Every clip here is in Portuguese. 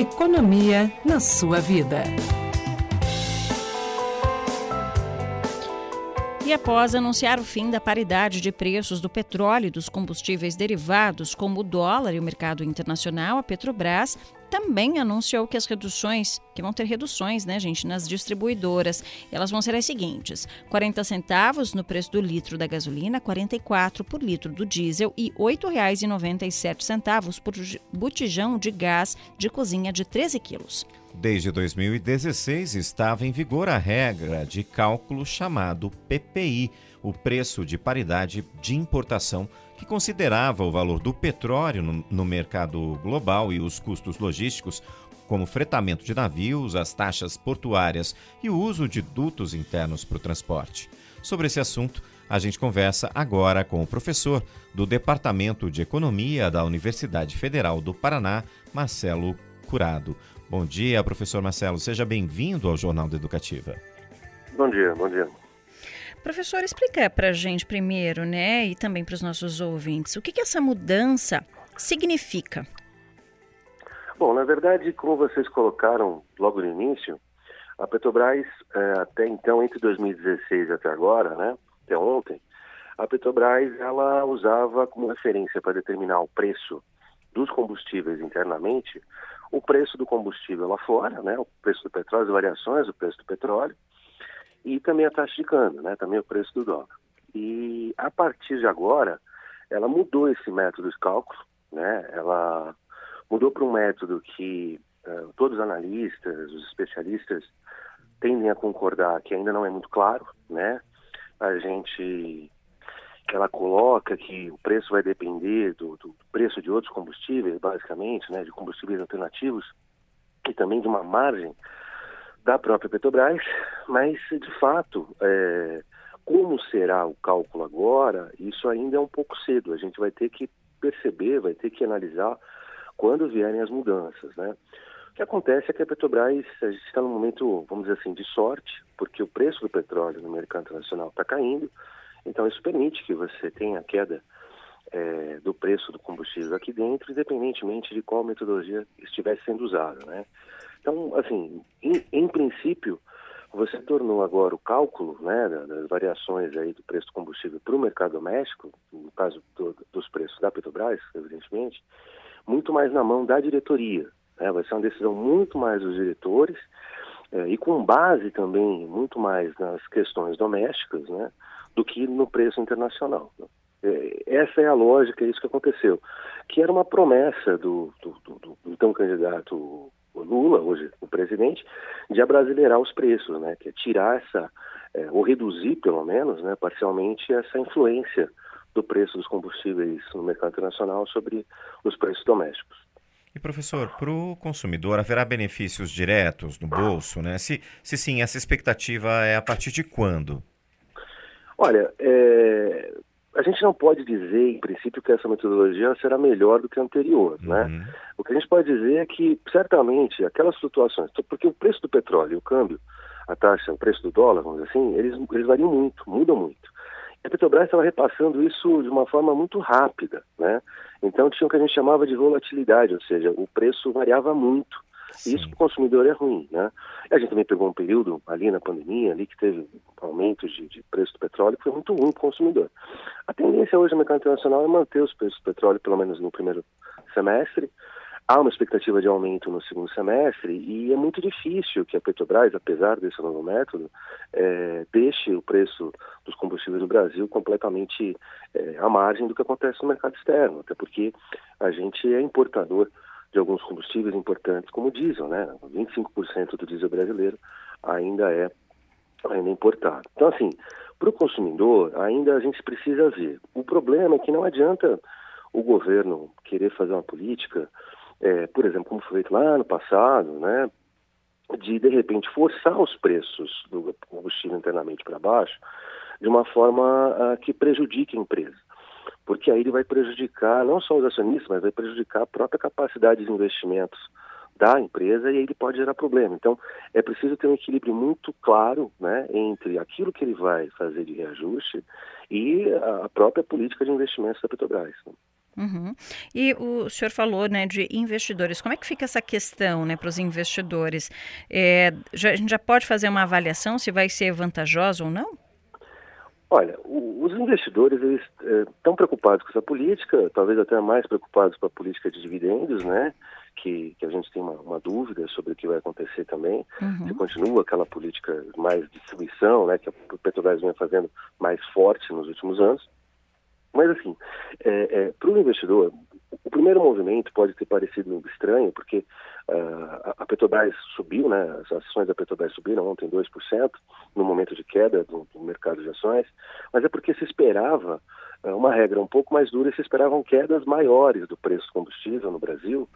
Economia na sua vida. E após anunciar o fim da paridade de preços do petróleo e dos combustíveis derivados, como o dólar e o mercado internacional, a Petrobras também anunciou que as reduções, que vão ter reduções, né, gente, nas distribuidoras. Elas vão ser as seguintes: 40 centavos no preço do litro da gasolina, 44 por litro do diesel e R$ 8,97 por botijão de gás de cozinha de 13 quilos. Desde 2016 estava em vigor a regra de cálculo chamado PPI, o preço de paridade de importação que considerava o valor do petróleo no, mercado global e os custos logísticos, como fretamento de navios, as taxas portuárias e o uso de dutos internos para o transporte. Sobre esse assunto, a gente conversa agora com o professor do Departamento de Economia da Universidade Federal do Paraná, Marcelo Curado. Bom dia, professor Marcelo. Seja bem-vindo ao Jornal da Educativa. Bom dia, bom dia. Professor, explica para a gente primeiro, né, e também para os nossos ouvintes, o que, que essa mudança significa? Bom, na verdade, como vocês colocaram logo no início, a Petrobras, é, até então, entre 2016 e até agora, né, até ontem, a Petrobras ela usava como referência para determinar o preço dos combustíveis internamente, o preço do combustível lá fora, né, o preço do petróleo, as variações do preço do petróleo, e também a taxa de câmbio, né, também o preço do dólar. E a partir de agora, ela mudou esse método de cálculo, né, ela mudou para um método que uh, todos os analistas, os especialistas tendem a concordar que ainda não é muito claro, né, a gente ela coloca que o preço vai depender do, do, preço de outros combustíveis, basicamente, né, de combustíveis alternativos, e também de uma margem da própria Petrobras, mas de fato, é, como será o cálculo agora, isso ainda é um pouco cedo. A gente vai ter que perceber, vai ter que analisar quando vierem as mudanças, né? O que acontece é que a Petrobras a gente está num momento, vamos dizer assim, de sorte, porque o preço do petróleo no mercado internacional está caindo, então isso permite que você tenha queda é, do preço do combustível aqui dentro, independentemente de qual metodologia estivesse sendo usada, né? Então, assim, em, em princípio, você tornou agora o cálculo né, das variações aí do preço do combustível para o mercado doméstico, no caso do, dos preços da Petrobras, evidentemente, muito mais na mão da diretoria. Né? Vai ser uma decisão muito mais dos diretores é, e com base também muito mais nas questões domésticas né, do que no preço internacional. Né? É, essa é a lógica, é isso que aconteceu. Que era uma promessa do, do, do, do então candidato Lula, hoje o presidente, de abrasileirar os preços, né? Que é tirar essa, é, ou reduzir pelo menos, né, parcialmente, essa influência do preço dos combustíveis no mercado internacional sobre os preços domésticos. E professor, para o consumidor haverá benefícios diretos no bolso, né? Se, se sim, essa expectativa é a partir de quando? Olha, é, a gente não pode dizer, em princípio, que essa metodologia será melhor do que a anterior, né? uhum. né? O que a gente pode dizer é que, certamente, aquelas flutuações, porque o preço do petróleo, o câmbio, a taxa, o preço do dólar, vamos dizer assim, eles, eles variam muito, mudam muito. E a Petrobras estava repassando isso de uma forma muito rápida, né? Então tinha o que a gente chamava de volatilidade, ou seja, o preço variava muito. Sim. Isso para o consumidor é ruim, né? A gente também pegou um período ali na pandemia, ali que teve aumento de, de preço do petróleo, que foi muito ruim para o consumidor. A tendência hoje no mercado internacional é manter os preços do petróleo, pelo menos no primeiro semestre. Há uma expectativa de aumento no segundo semestre e é muito difícil que a Petrobras, apesar desse novo método, é, deixe o preço dos combustíveis no Brasil completamente é, à margem do que acontece no mercado externo, até porque a gente é importador de alguns combustíveis importantes, como o diesel, né? 25% do diesel brasileiro ainda é ainda é importado. Então, assim, para o consumidor, ainda a gente precisa ver. O problema é que não adianta o governo querer fazer uma política, é, por exemplo, como foi feito lá no passado, né? De, de repente, forçar os preços do combustível internamente para baixo de uma forma uh, que prejudique a empresa aí ele vai prejudicar não só os acionistas, mas vai prejudicar a própria capacidade de investimentos da empresa e aí ele pode gerar problema. Então, é preciso ter um equilíbrio muito claro né, entre aquilo que ele vai fazer de reajuste e a própria política de investimentos da Petrobras. Uhum. E o senhor falou né, de investidores. Como é que fica essa questão né, para os investidores? É, já, a gente já pode fazer uma avaliação se vai ser vantajoso ou não? Olha, os investidores eles estão é, preocupados com essa política, talvez até mais preocupados com a política de dividendos, né? Que, que a gente tem uma, uma dúvida sobre o que vai acontecer também. Uhum. Se continua aquela política mais de distribuição, né? Que a Petrobras vem fazendo mais forte nos últimos anos. Mas, assim, é, é, para o investidor, o primeiro movimento pode ter parecido estranho, porque a Petrobras subiu, né, as ações da Petrobras subiram ontem 2%, no momento de queda do, do mercado de ações, mas é porque se esperava uh, uma regra um pouco mais dura e se esperavam quedas maiores do preço do combustível no Brasil,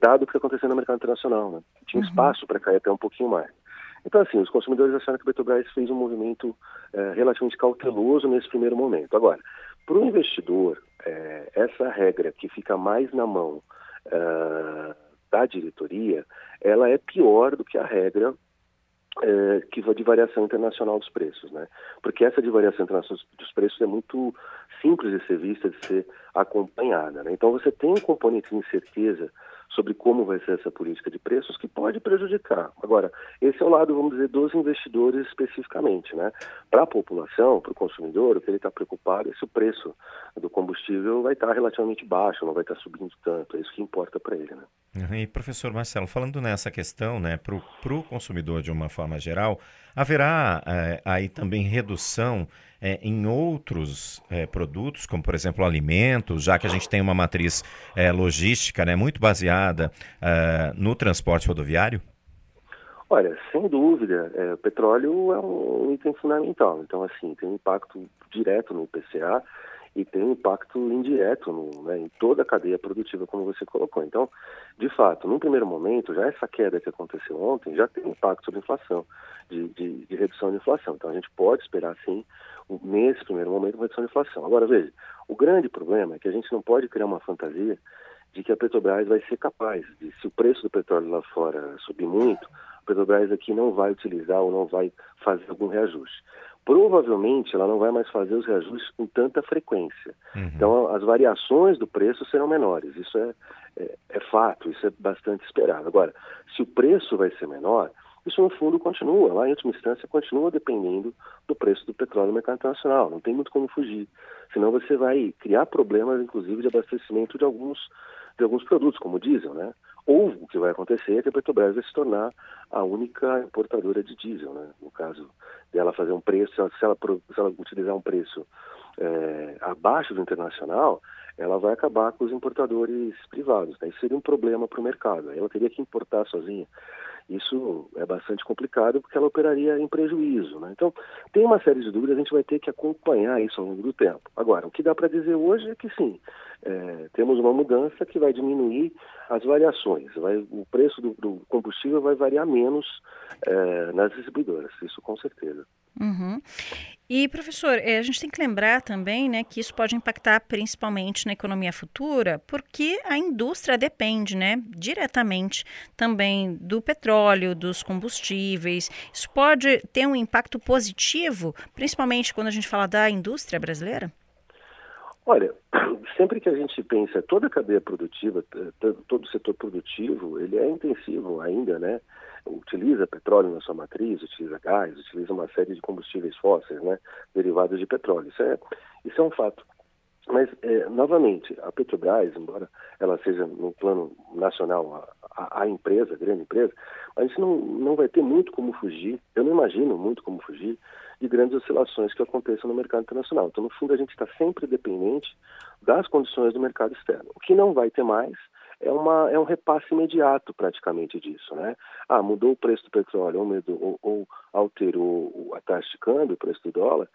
dado o que aconteceu no mercado internacional. Né? Tinha uhum. espaço para cair até um pouquinho mais. Então, assim, os consumidores acharam que a Petrobras fez um movimento uh, relativamente cauteloso nesse primeiro momento. Agora, para o investidor, é, essa regra que fica mais na mão uh, da diretoria, ela é pior do que a regra é, que de variação internacional dos preços, né? Porque essa de variação internacional dos preços é muito simples de ser vista, de ser acompanhada, né? Então você tem um componente de incerteza sobre como vai ser essa política de preços que pode prejudicar. Agora, esse é o lado, vamos dizer, dos investidores especificamente, né? Para a população, para o consumidor, o que ele está preocupado é se o preço do combustível vai estar tá relativamente baixo, não vai estar tá subindo tanto. É isso que importa para ele, né? E professor Marcelo, falando nessa questão, né, para o consumidor de uma forma geral, haverá é, aí também redução é, em outros é, produtos, como por exemplo alimentos, já que a gente tem uma matriz é, logística né, muito baseada é, no transporte rodoviário? Olha, sem dúvida, é, o petróleo é um item fundamental. Então, assim, tem um impacto direto no IPCA e tem um impacto indireto no, né, em toda a cadeia produtiva, como você colocou. Então, de fato, num primeiro momento, já essa queda que aconteceu ontem já tem impacto sobre a inflação, de, de, de redução de inflação. Então, a gente pode esperar, sim, nesse primeiro momento, uma redução de inflação. Agora, veja, o grande problema é que a gente não pode criar uma fantasia de que a Petrobras vai ser capaz de, se o preço do petróleo lá fora subir muito, a Petrobras aqui não vai utilizar ou não vai fazer algum reajuste provavelmente ela não vai mais fazer os reajustes com tanta frequência. Uhum. Então, as variações do preço serão menores. Isso é, é, é, fato, isso é bastante esperado. Agora, se o preço vai ser menor, isso no fundo continua, lá em última instância, continua dependendo do preço do petróleo no mercado internacional. Não tem muito como fugir. Senão você vai criar problemas, inclusive, de abastecimento de alguns, de alguns produtos, como o diesel, né? Ou o que vai acontecer é que a Petrobras vai se tornar a única importadora de diesel, né? No caso dela fazer um preço, se ela, se ela, utilizar um preço é, abaixo do internacional, ela vai acabar com os importadores privados. Né? Isso seria um problema para o mercado. Ela teria que importar sozinha. Isso é bastante complicado porque ela operaria em prejuízo. Né? Então, tem uma série de dúvidas, a gente vai ter que acompanhar isso ao longo do tempo. Agora, o que dá para dizer hoje é que sim, é, temos uma mudança que vai diminuir as variações. Vai, o preço do, do combustível vai variar menos é, nas distribuidoras, isso com certeza. Uhum. E, professor, eh, a gente tem que lembrar também né, que isso pode impactar principalmente na economia futura, porque a indústria depende né, diretamente também do petróleo, dos combustíveis. Isso pode ter um impacto positivo, principalmente quando a gente fala da indústria brasileira? Olha, sempre que a gente pensa toda a cadeia produtiva, todo o setor produtivo, ele é intensivo ainda, né? utiliza petróleo na sua matriz, utiliza gás, utiliza uma série de combustíveis fósseis, né, derivados de petróleo. Isso é, isso é um fato. Mas, é, novamente, a Petrobras, embora ela seja no plano nacional a, empresa, a grande empresa, a gente não, não vai ter muito como fugir, eu não imagino muito como fugir de grandes oscilações que aconteçam no mercado internacional. Então, no fundo, a gente está sempre dependente das condições do mercado externo. O que não vai ter mais é, uma, é um repasse imediato praticamente disso, né? Ah, mudou o preço do petróleo ou, mudou, ou, ou alterou a taxa de câmbio, o preço do dólar,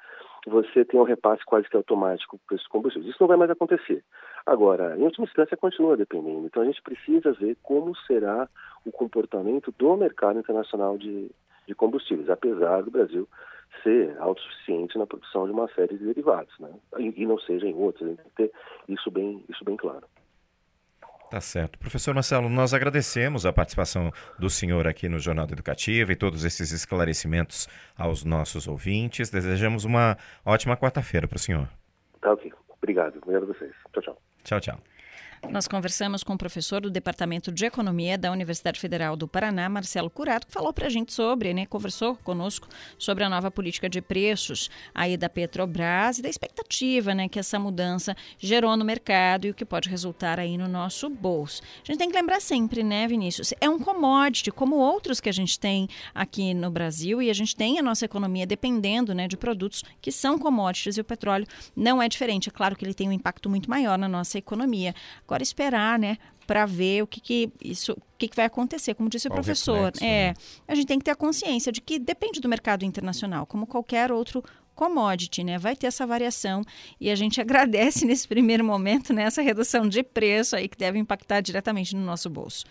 você tem um repasse quase que automático do preço do combustível. Isso não vai mais acontecer. Agora, em última instância, continua dependendo. Então, a gente precisa ver como será o comportamento do mercado internacional de, de combustíveis, apesar do Brasil ser autossuficiente na produção de uma série de derivados, né? E, e não seja em outros. A gente tem que ter isso bem, isso bem claro. Tá certo. Professor Marcelo, nós agradecemos a participação do senhor aqui no Jornal Educativo e todos esses esclarecimentos aos nossos ouvintes. Desejamos uma ótima quarta-feira para o senhor. Tá ok. Obrigado. Obrigado a vocês. Tchau, tchau. Tchau, tchau. Nós conversamos com o professor do Departamento de Economia da Universidade Federal do Paraná, Marcelo Curato, que falou para a gente sobre, né, conversou conosco sobre a nova política de preços aí da Petrobras e da expectativa, né, que essa mudança gerou no mercado e o que pode resultar aí no nosso bolso. A gente tem que lembrar sempre, né, Vinícius, é um commodity como outros que a gente tem aqui no Brasil e a gente tem a nossa economia dependendo, né, de produtos que são commodities e o petróleo não é diferente. É claro que ele tem um impacto muito maior na nossa economia. Agora esperar, né, para ver o que, que isso, o que, que vai acontecer, como disse o professor. Reflexo, é, né? a gente tem que ter a consciência de que depende do mercado internacional, como qualquer outro commodity, né? Vai ter essa variação e a gente agradece nesse primeiro momento né, essa redução de preço aí que deve impactar diretamente no nosso bolso.